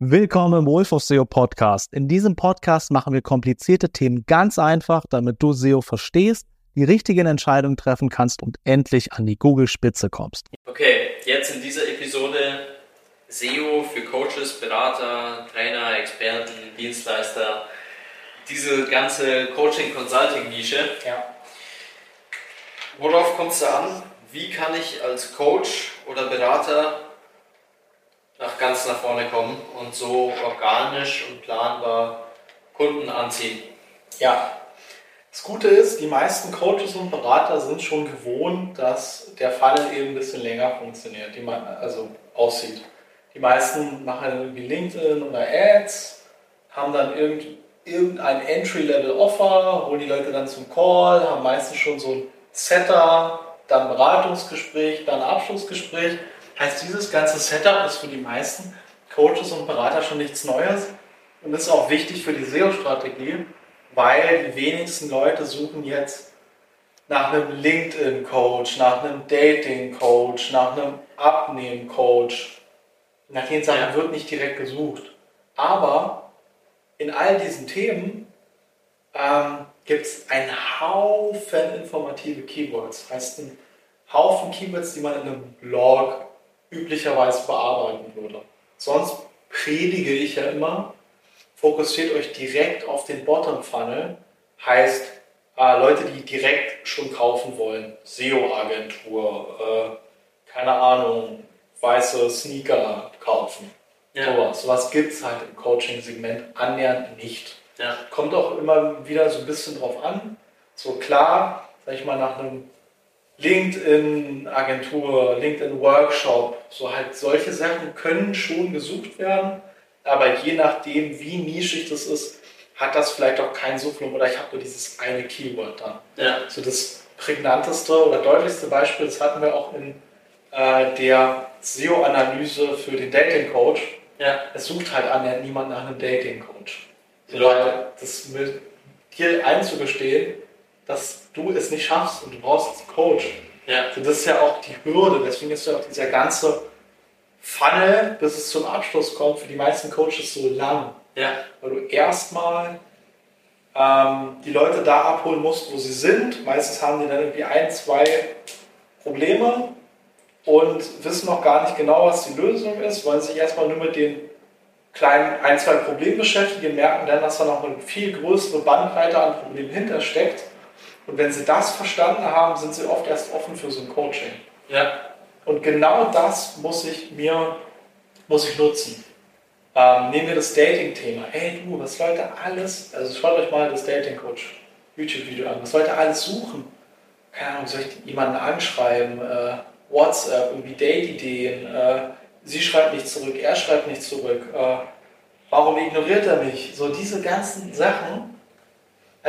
Willkommen im Wolf of SEO Podcast. In diesem Podcast machen wir komplizierte Themen ganz einfach, damit du SEO verstehst, die richtigen Entscheidungen treffen kannst und endlich an die Google-Spitze kommst. Okay, jetzt in dieser Episode SEO für Coaches, Berater, Trainer, Experten, Dienstleister, diese ganze Coaching-Consulting-Nische. Ja. Worauf kommt es da an? Wie kann ich als Coach oder Berater nach ganz nach vorne kommen und so organisch und planbar Kunden anziehen? Ja. Das Gute ist, die meisten Coaches und Berater sind schon gewohnt, dass der Funnel eben ein bisschen länger funktioniert, man, also aussieht. Die meisten machen irgendwie LinkedIn oder Ads, haben dann irgend, irgendein Entry-Level-Offer, holen die Leute dann zum Call, haben meistens schon so ein Setter, dann Beratungsgespräch, dann Abschlussgespräch. Heißt, dieses ganze Setup ist für die meisten Coaches und Berater schon nichts Neues und ist auch wichtig für die SEO-Strategie, weil die wenigsten Leute suchen jetzt nach einem LinkedIn-Coach, nach einem Dating-Coach, nach einem Abnehmen-Coach. Nach den Sachen Ja. wird nicht direkt gesucht. Aber in all diesen Themen ähm, gibt es einen Haufen informative Keywords. Heißt, ein Haufen Keywords, die man in einem Blog üblicherweise bearbeiten würde. Sonst predige ich ja immer, fokussiert euch direkt auf den Bottom Funnel. Heißt, äh, Leute, die direkt schon kaufen wollen. SEO-Agentur, äh, keine Ahnung, weiße Sneaker kaufen. Ja. Sowas. Sowas gibt es halt im Coaching-Segment annähernd nicht. Ja. Kommt auch immer wieder so ein bisschen drauf an. So klar, sag ich mal, nach einem LinkedIn-Agentur, LinkedIn-Workshop, so halt solche Sachen können schon gesucht werden, aber je nachdem, wie nischig das ist, hat das vielleicht auch keinen Suchvolumen oder ich habe nur dieses eine Keyword dann. Ja. So das prägnanteste oder deutlichste Beispiel, das hatten wir auch in äh, der SEO-Analyse für den Dating-Coach. Ja. Es sucht halt annähernd niemand nach einem Dating-Coach. Die So, Leute- das mit dir einzugestehen, dass du es nicht schaffst und du brauchst einen Coach. Ja. Also das ist ja auch die Hürde, deswegen ist ja auch dieser ganze Funnel, bis es zum Abschluss kommt, für die meisten Coaches so lang. Ja. Weil du erstmal ähm, die Leute da abholen musst, wo sie sind. Meistens haben die dann irgendwie ein, zwei Probleme und wissen noch gar nicht genau, was die Lösung ist, wollen sich erstmal nur mit den kleinen ein, zwei Problemen beschäftigen, merken dann, dass da noch eine viel größere Bandbreite an Problemen hintersteckt. Und wenn sie das verstanden haben, sind sie oft erst offen für so ein Coaching. Ja. Und genau das muss ich mir muss ich nutzen. Ähm, nehmen wir das Dating-Thema. Hey du, was Leute alles, also schaut euch mal das Dating-Coach YouTube-Video an, was Leute alles suchen. Keine Ahnung, soll ich jemanden anschreiben, äh, WhatsApp, irgendwie Date-Ideen, äh, sie schreibt nicht zurück, er schreibt nicht zurück, äh, warum ignoriert er mich? So diese ganzen Sachen,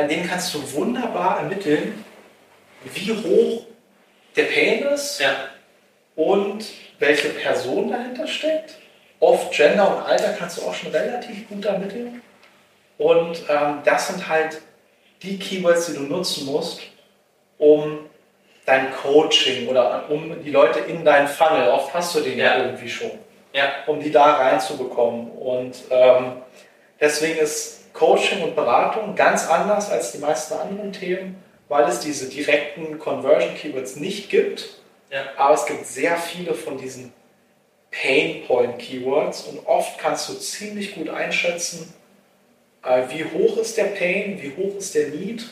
an denen kannst du wunderbar ermitteln, wie hoch der Pain ist Ja. und welche Person dahinter steckt. Oft Gender und Alter kannst du auch schon relativ gut ermitteln. Und ähm, das sind halt die Keywords, die du nutzen musst, um dein Coaching oder um die Leute in deinen Funnel, oft hast du den ja, Ja. irgendwie schon, Ja. um die da reinzubekommen. Und ähm, deswegen ist Coaching und Beratung ganz anders als die meisten anderen Themen, weil es diese direkten Conversion Keywords nicht gibt. Ja. Aber es gibt sehr viele von diesen Pain Point Keywords und oft kannst du ziemlich gut einschätzen, äh, wie hoch ist der Pain, wie hoch ist der Need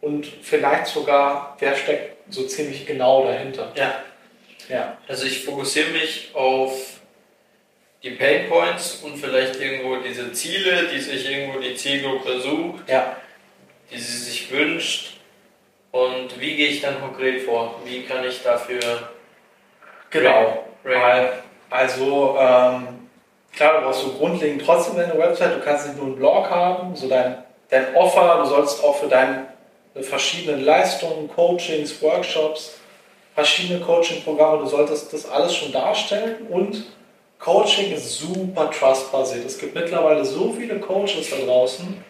und vielleicht sogar, wer steckt so ziemlich genau dahinter. Ja. Ja, Also ich fokussiere mich auf die Pain Points und vielleicht irgendwo diese Ziele, die sich irgendwo die Zielgruppe sucht, ja, die sie sich wünscht. Und wie gehe ich dann konkret vor? Wie kann ich dafür genau. Weil, also, ähm, klar, du brauchst so grundlegend trotzdem deine Website, du kannst nicht nur einen Blog haben, so dein, dein Offer, du sollst auch für deine verschiedenen Leistungen, Coachings, Workshops, verschiedene Coaching-Programme, du solltest das alles schon darstellen und Coaching ist super trustbasiert. Es gibt mittlerweile so viele Coaches da draußen,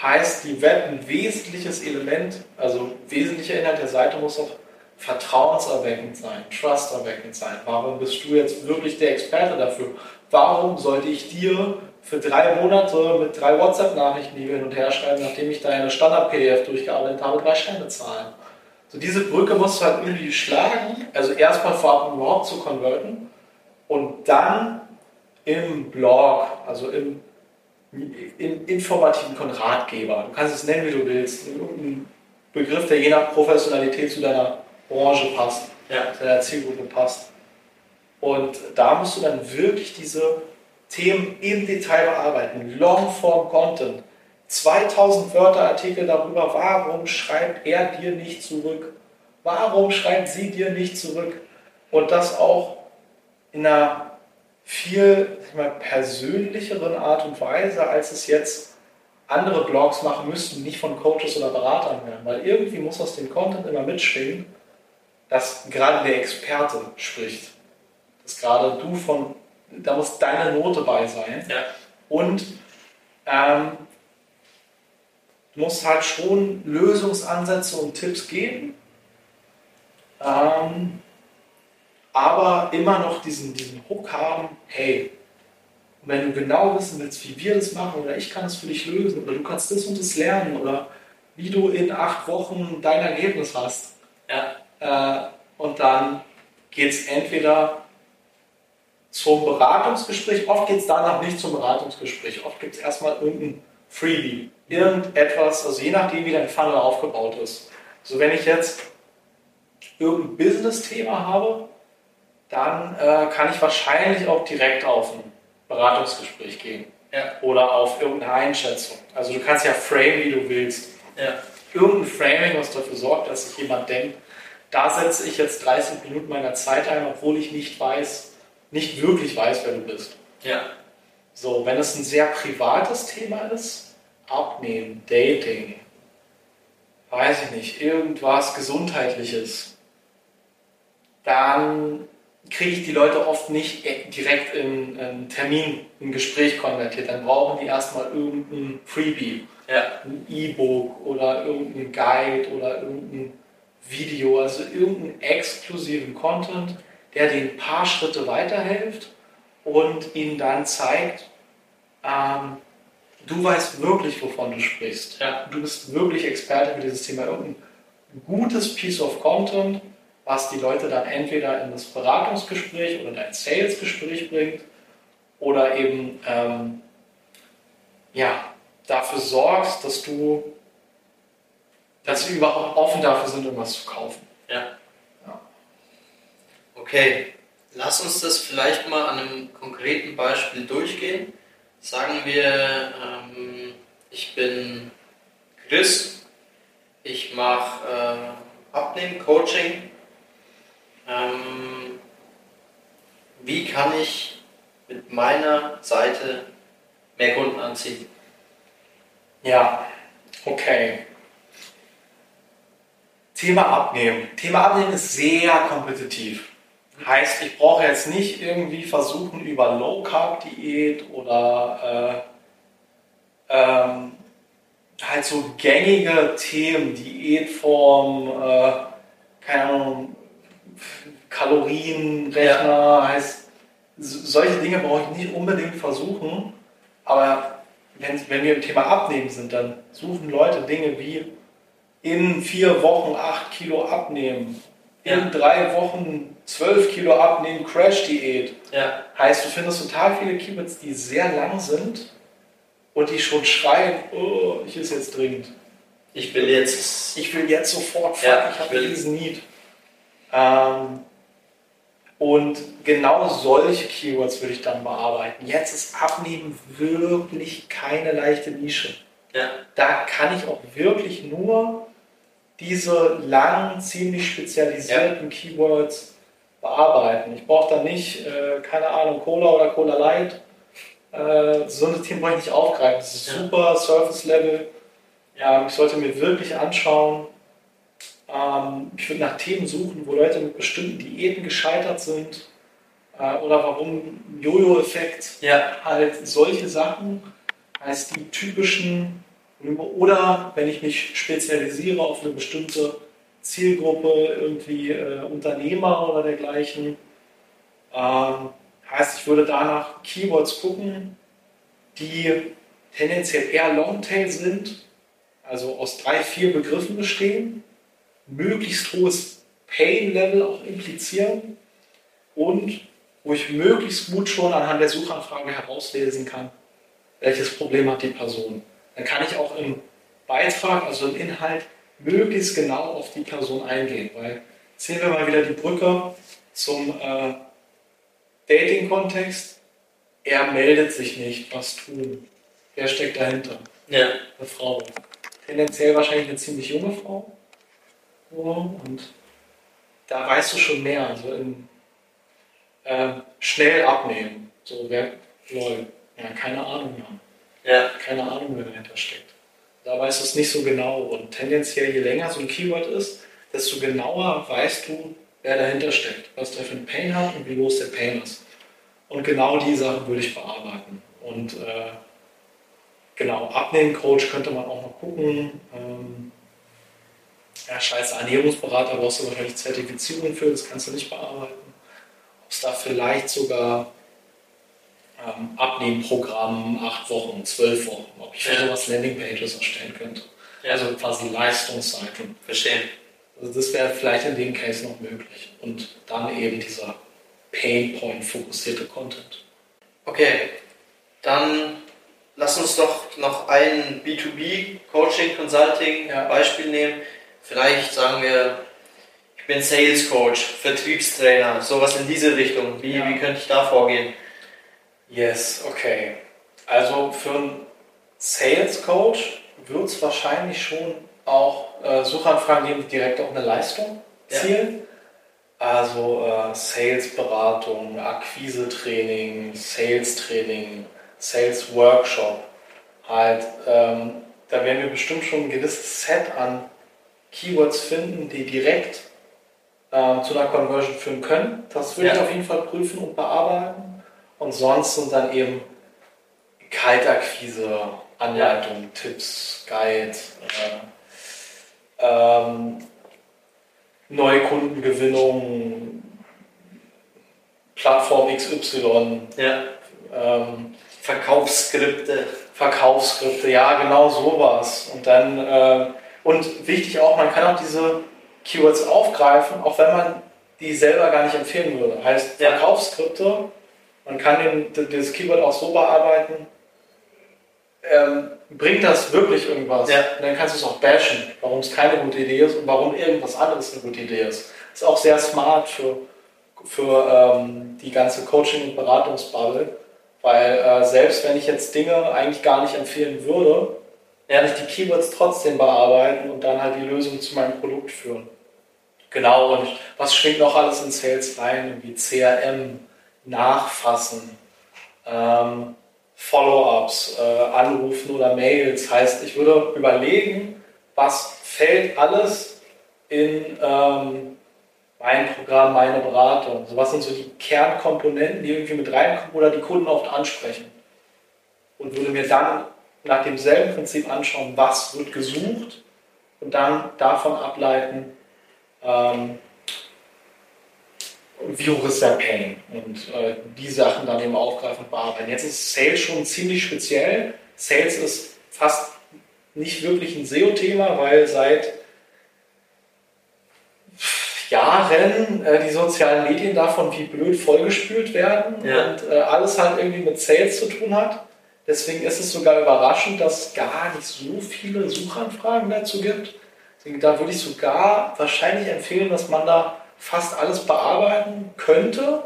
heißt, die Web ein wesentliches Element, also wesentlicher Inhalt der Seite muss auf vertrauenserweckend sein, trusterweckend sein. Warum bist du jetzt wirklich der Experte dafür? Warum sollte ich dir für drei Monate mit drei WhatsApp-Nachrichten, die wir hin und her schreiben, nachdem ich deine Standard-PDF durchgearbeitet habe, drei Scheine zahlen? So diese Brücke musst du halt irgendwie schlagen, also erstmal vorab überhaupt zu konverten und dann im Blog, also im, im informativen Ratgeber, du kannst es nennen, wie du willst, irgendein Begriff, der je nach Professionalität zu deiner Branche passt, ja. zu deiner Zielgruppe passt. Und da musst du dann wirklich diese Themen im Detail bearbeiten. Longform Content. 2000 Wörter Artikel darüber, warum schreibt er dir nicht zurück? Warum schreibt sie dir nicht zurück? Und das auch in einer viel mal, persönlicheren Art und Weise, als es jetzt andere Blogs machen müssten, nicht von Coaches oder Beratern werden. Weil irgendwie muss aus dem Content immer mitschwingen, dass gerade der Experte spricht. Dass gerade du von, da muss deine Note bei sein. Ja. Und ähm, du musst halt schon Lösungsansätze und Tipps geben. Ähm, aber immer noch diesen, diesen Hook haben, hey, wenn du genau wissen willst, wie wir das machen oder ich kann es für dich lösen oder du kannst das und das lernen oder wie du in acht Wochen dein Ergebnis hast. Ja. Äh, und dann geht es entweder zum Beratungsgespräch, oft geht es danach nicht zum Beratungsgespräch, oft gibt es erstmal irgendein Freebie, irgendetwas, also je nachdem, wie dein Funnel aufgebaut ist. So, wenn ich jetzt irgendein Business-Thema habe, dann äh, kann ich wahrscheinlich auch direkt auf ein Beratungsgespräch gehen. Ja. Oder auf irgendeine Einschätzung. Also du kannst ja frame, wie du willst. Ja. Irgendein Framing, was dafür sorgt, dass sich jemand denkt, da setze ich jetzt 30 Minuten meiner Zeit ein, obwohl ich nicht weiß, nicht wirklich weiß, wer du bist. Ja. So, wenn es ein sehr privates Thema ist, Abnehmen, Dating, weiß ich nicht, irgendwas Gesundheitliches, dann kriege ich die Leute oft nicht direkt in einen Termin, ein Gespräch konvertiert. Dann brauchen die erstmal irgendein Freebie, ja. ein E-Book oder irgendein Guide oder irgendein Video, also irgendeinen exklusiven Content, der den ein paar Schritte weiterhilft und ihnen dann zeigt, ähm, du weißt wirklich, wovon du sprichst. Ja. Du bist wirklich Experte für dieses Thema. Irgendein gutes Piece of Content, was die Leute dann entweder in das Beratungsgespräch oder dein Salesgespräch bringt oder eben ähm, ja, dafür sorgst, dass du dass sie überhaupt offen dafür sind, irgendwas zu kaufen. Ja. ja. Okay, lass uns das vielleicht mal an einem konkreten Beispiel durchgehen. Sagen wir, ähm, ich bin Chris, ich mache äh, Abnehmen, Coaching ähm, wie kann ich mit meiner Seite mehr Kunden anziehen? Ja, okay. Thema Abnehmen. Thema Abnehmen ist sehr kompetitiv. Heißt, ich brauche jetzt nicht irgendwie versuchen, über Low Carb Diät oder äh, ähm, halt so gängige Themen, Diätform, äh, keine Ahnung, Kalorienrechner, ja. heißt, solche Dinge brauche ich nicht unbedingt versuchen, aber wenn, wenn wir im Thema Abnehmen sind, dann suchen Leute Dinge wie in vier Wochen acht Kilo abnehmen, in ja. drei Wochen zwölf Kilo abnehmen, Crash-Diät. Ja. Heißt, du findest total viele Keywords, die sehr lang sind und die schon schreien, oh, ich ist jetzt dringend. Ich will jetzt. Ich will jetzt sofort, fuck, ja, ich habe diesen Need. Ähm, und genau solche Keywords würde ich dann bearbeiten. Jetzt ist Abnehmen wirklich keine leichte Nische. Ja. Da kann ich auch wirklich nur diese langen, ziemlich spezialisierten ja. Keywords bearbeiten. Ich brauche da nicht, äh, keine Ahnung, Cola oder Cola Light. Äh, so eine Themen brauche ich nicht aufgreifen. Das ist ja. super Surface Level. Ja, ich sollte mir wirklich anschauen, ähm, ich würde nach Themen suchen, wo Leute mit bestimmten Diäten gescheitert sind äh, oder warum Jojo-Effekt, ja. halt solche Sachen als die typischen oder wenn ich mich spezialisiere auf eine bestimmte Zielgruppe irgendwie äh, Unternehmer oder dergleichen. Ähm, heißt, ich würde danach Keywords gucken, die tendenziell eher Longtail sind, also aus drei, vier Begriffen bestehen, möglichst hohes Pain-Level auch implizieren und wo ich möglichst gut schon anhand der Suchanfrage herauslesen kann, welches Problem hat die Person. Dann kann ich auch im Beitrag, also im Inhalt, möglichst genau auf die Person eingehen. Weil sehen wir mal wieder die Brücke zum äh, Dating-Kontext. Er meldet sich nicht, was tun. Wer steckt dahinter? Ja. Eine Frau. Tendenziell wahrscheinlich eine ziemlich junge Frau. Und da weißt du schon mehr. Also in, äh, schnell abnehmen. So, wer, lol, ja, keine Ahnung mehr. Ja. Keine Ahnung, wer dahinter steckt. Da weißt du es nicht so genau. Und tendenziell, je länger so ein Keyword ist, desto genauer weißt du, wer dahinter steckt, was der für ein Pain hat und wie groß der Pain ist. Und genau die Sachen würde ich bearbeiten. Und äh, genau, Abnehmen-Coach könnte man auch noch gucken. Ähm, ja, scheiße, Ernährungsberater brauchst du wahrscheinlich Zertifizierung für, das kannst du nicht bearbeiten. Ob es da vielleicht sogar ähm, Abnehmprogramm, acht Wochen, zwölf Wochen, ob ich für Ja. sowas Landingpages erstellen könnte. Ja. Also quasi Leistungsseiten. Verstehen. Also das wäre vielleicht in dem Case noch möglich. Und dann eben dieser Pain-Point-fokussierte Content. Okay, dann lass uns doch noch ein B2B Coaching Consulting Ja. Beispiel nehmen. Vielleicht sagen wir, ich bin Sales Coach, Vertriebstrainer, sowas in diese Richtung. Wie, Ja. wie könnte ich da vorgehen? Yes, okay. Also für einen Sales Coach wird es wahrscheinlich schon auch äh, Suchanfragen geben, die direkt auf eine Leistung Ja. zielen. Also äh, Sales-Beratung, Akquise-Training, Sales-Training, Sales-Workshop. Halt, ähm, da werden wir bestimmt schon ein gewisses Set an Keywords finden, die direkt ähm, zu einer Conversion führen können. Das würde ich Ja. auf jeden Fall prüfen und bearbeiten. Und sonst sind dann eben Kaltakquise, Anleitungen, Tipps, Guide, äh, ähm, Neukundengewinnung, Plattform XY, Ja. ähm, Verkaufsskripte. Verkaufsskripte, ja, genau sowas. Und dann, äh, und wichtig auch, man kann auch diese Keywords aufgreifen, auch wenn man die selber gar nicht empfehlen würde. Heißt, Ja. Verkaufsskripte, man kann den, das Keyword auch so bearbeiten, ähm, bringt das wirklich irgendwas? Ja. Und dann kannst du es auch bashen, warum es keine gute Idee ist und warum irgendwas anderes eine gute Idee ist. Ist auch sehr smart für, für ähm, die ganze Coaching- und Beratungsbubble, weil äh, selbst wenn ich jetzt Dinge eigentlich gar nicht empfehlen würde, Kann ich die Keywords trotzdem bearbeiten und dann halt die Lösung zu meinem Produkt führen. Genau, und was schwingt noch alles in Sales rein? Wie CRM, Nachfassen, ähm, Follow-ups, äh, Anrufen oder Mails. Heißt, ich würde überlegen, was fällt alles in ähm, mein Programm, meine Beratung. So, was sind so die Kernkomponenten, die irgendwie mit reinkommen oder die Kunden oft ansprechen. Und würde mir dann nach demselben Prinzip anschauen, was wird gesucht und dann davon ableiten, ähm, wie hoch ist der Pain und äh, die Sachen dann eben aufgreifen und bearbeiten. Jetzt ist Sales schon ziemlich speziell. Sales ist fast nicht wirklich ein SEO-Thema, weil seit Jahren äh, die sozialen Medien davon wie blöd vollgespült werden Ja. und äh, alles halt irgendwie mit Sales zu tun hat. Deswegen ist es sogar überraschend, dass es gar nicht so viele Suchanfragen dazu gibt. Deswegen, da würde ich sogar wahrscheinlich empfehlen, dass man da fast alles bearbeiten könnte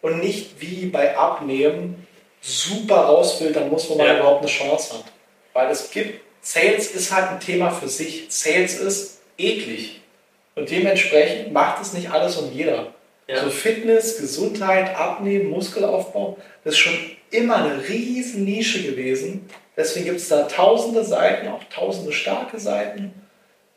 und nicht wie bei Abnehmen super rausfiltern muss, wo man Ja. überhaupt eine Chance hat. Weil es gibt, Sales ist halt ein Thema für sich. Sales ist eklig. Und dementsprechend macht es nicht alles und jeder. Ja. So Fitness, Gesundheit, Abnehmen, Muskelaufbau, das ist schon immer eine riesen Nische gewesen. Deswegen gibt es da tausende Seiten, auch tausende starke Seiten.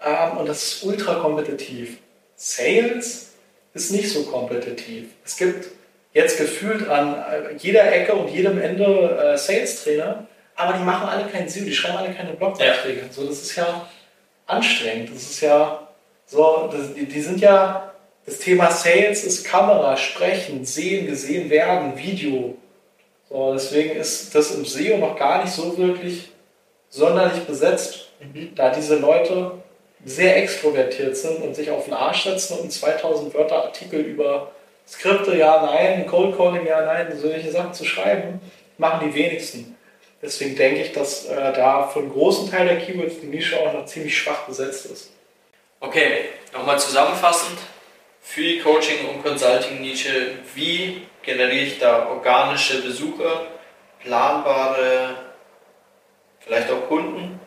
Ähm, und das ist ultra kompetitiv. Sales ist nicht so kompetitiv. Es gibt jetzt gefühlt an äh, jeder Ecke und jedem Ende äh, Sales-Trainer, aber die machen alle keinen SEO, die schreiben alle keine Blogbeiträge. So, das ist ja anstrengend. Das ist ja So, das, die, die sind ja, das Thema Sales ist Kamera, Sprechen, Sehen, gesehen werden, Video. So, deswegen ist das im SEO noch gar nicht so wirklich sonderlich besetzt, mhm. da diese Leute sehr extrovertiert sind und sich auf den Arsch setzen und 2000 Wörter Artikel über Skripte, ja, nein, Cold Calling, ja, nein, solche Sachen zu schreiben, machen die wenigsten. Deswegen denke ich, dass äh, da für einen großen Teil der Keywords die Nische auch noch ziemlich schwach besetzt ist. Okay, nochmal zusammenfassend. Für die Coaching- und Consulting-Nische, wie generiere ich da organische Besucher, planbare, vielleicht auch Kunden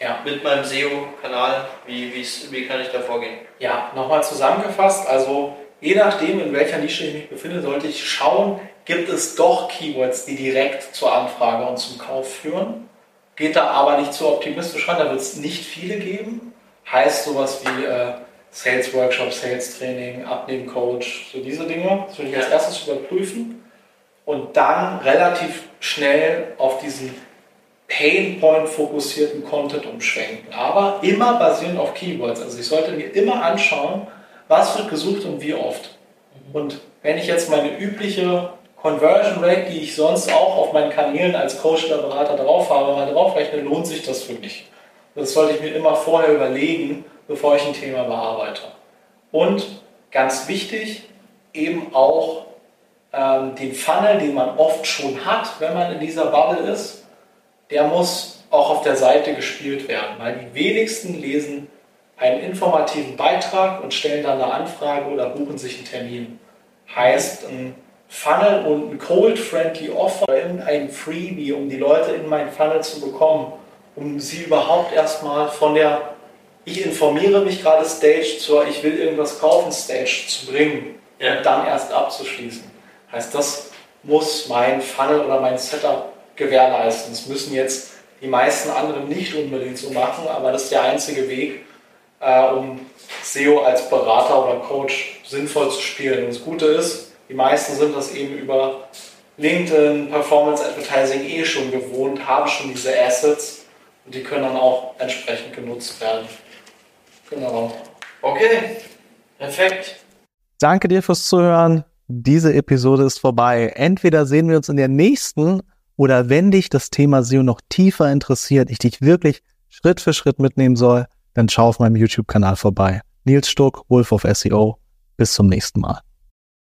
ja. mit meinem SEO-Kanal? Wie, wie kann ich da vorgehen? Ja, nochmal zusammengefasst. Also je nachdem, in welcher Nische ich mich befinde, sollte ich schauen, gibt es doch Keywords, die direkt zur Anfrage und zum Kauf führen. Geht da aber nicht zu optimistisch ran, da wird es nicht viele geben. Heißt sowas wie äh, Sales Workshop, Sales Training, Abnehmen Coach, so diese Dinge. Das würde ich als erstes überprüfen und dann relativ schnell auf diesen Painpoint fokussierten Content umschwenken. Aber immer basierend auf Keywords. Also ich sollte mir immer anschauen, was wird gesucht und wie oft. Und wenn ich jetzt meine übliche Conversion Rate, die ich sonst auch auf meinen Kanälen als Coach oder Berater drauf habe, mal draufrechne, lohnt sich das für mich. Das sollte ich mir immer vorher überlegen, bevor ich ein Thema bearbeite. Und ganz wichtig, eben auch ähm, den Funnel, den man oft schon hat, wenn man in dieser Bubble ist, der muss auch auf der Seite gespielt werden, weil die wenigsten lesen einen informativen Beitrag und stellen dann eine Anfrage oder buchen sich einen Termin. Heißt, ein Funnel und ein Cold-Friendly Offer irgendein Freebie, um die Leute in meinen Funnel zu bekommen, um sie überhaupt erstmal von der ich informiere mich gerade Stage zur ich will irgendwas kaufen Stage zu bringen ja. und dann erst abzuschließen. Heißt, das muss mein Funnel oder mein Setup gewährleisten. Das müssen jetzt die meisten anderen nicht unbedingt so machen, aber das ist der einzige Weg, äh, um SEO als Berater oder Coach sinnvoll zu spielen. Und das Gute ist, die meisten sind das eben über LinkedIn, Performance Advertising eh schon gewohnt, haben schon diese Assets und die können dann auch entsprechend genutzt werden. Genau. Okay, perfekt. Danke dir fürs Zuhören. Diese Episode ist vorbei. Entweder sehen wir uns in der nächsten oder wenn dich das Thema SEO noch tiefer interessiert, ich dich wirklich Schritt für Schritt mitnehmen soll, dann schau auf meinem YouTube-Kanal vorbei. Nils Stuck, Wolf of SEO. Bis zum nächsten Mal.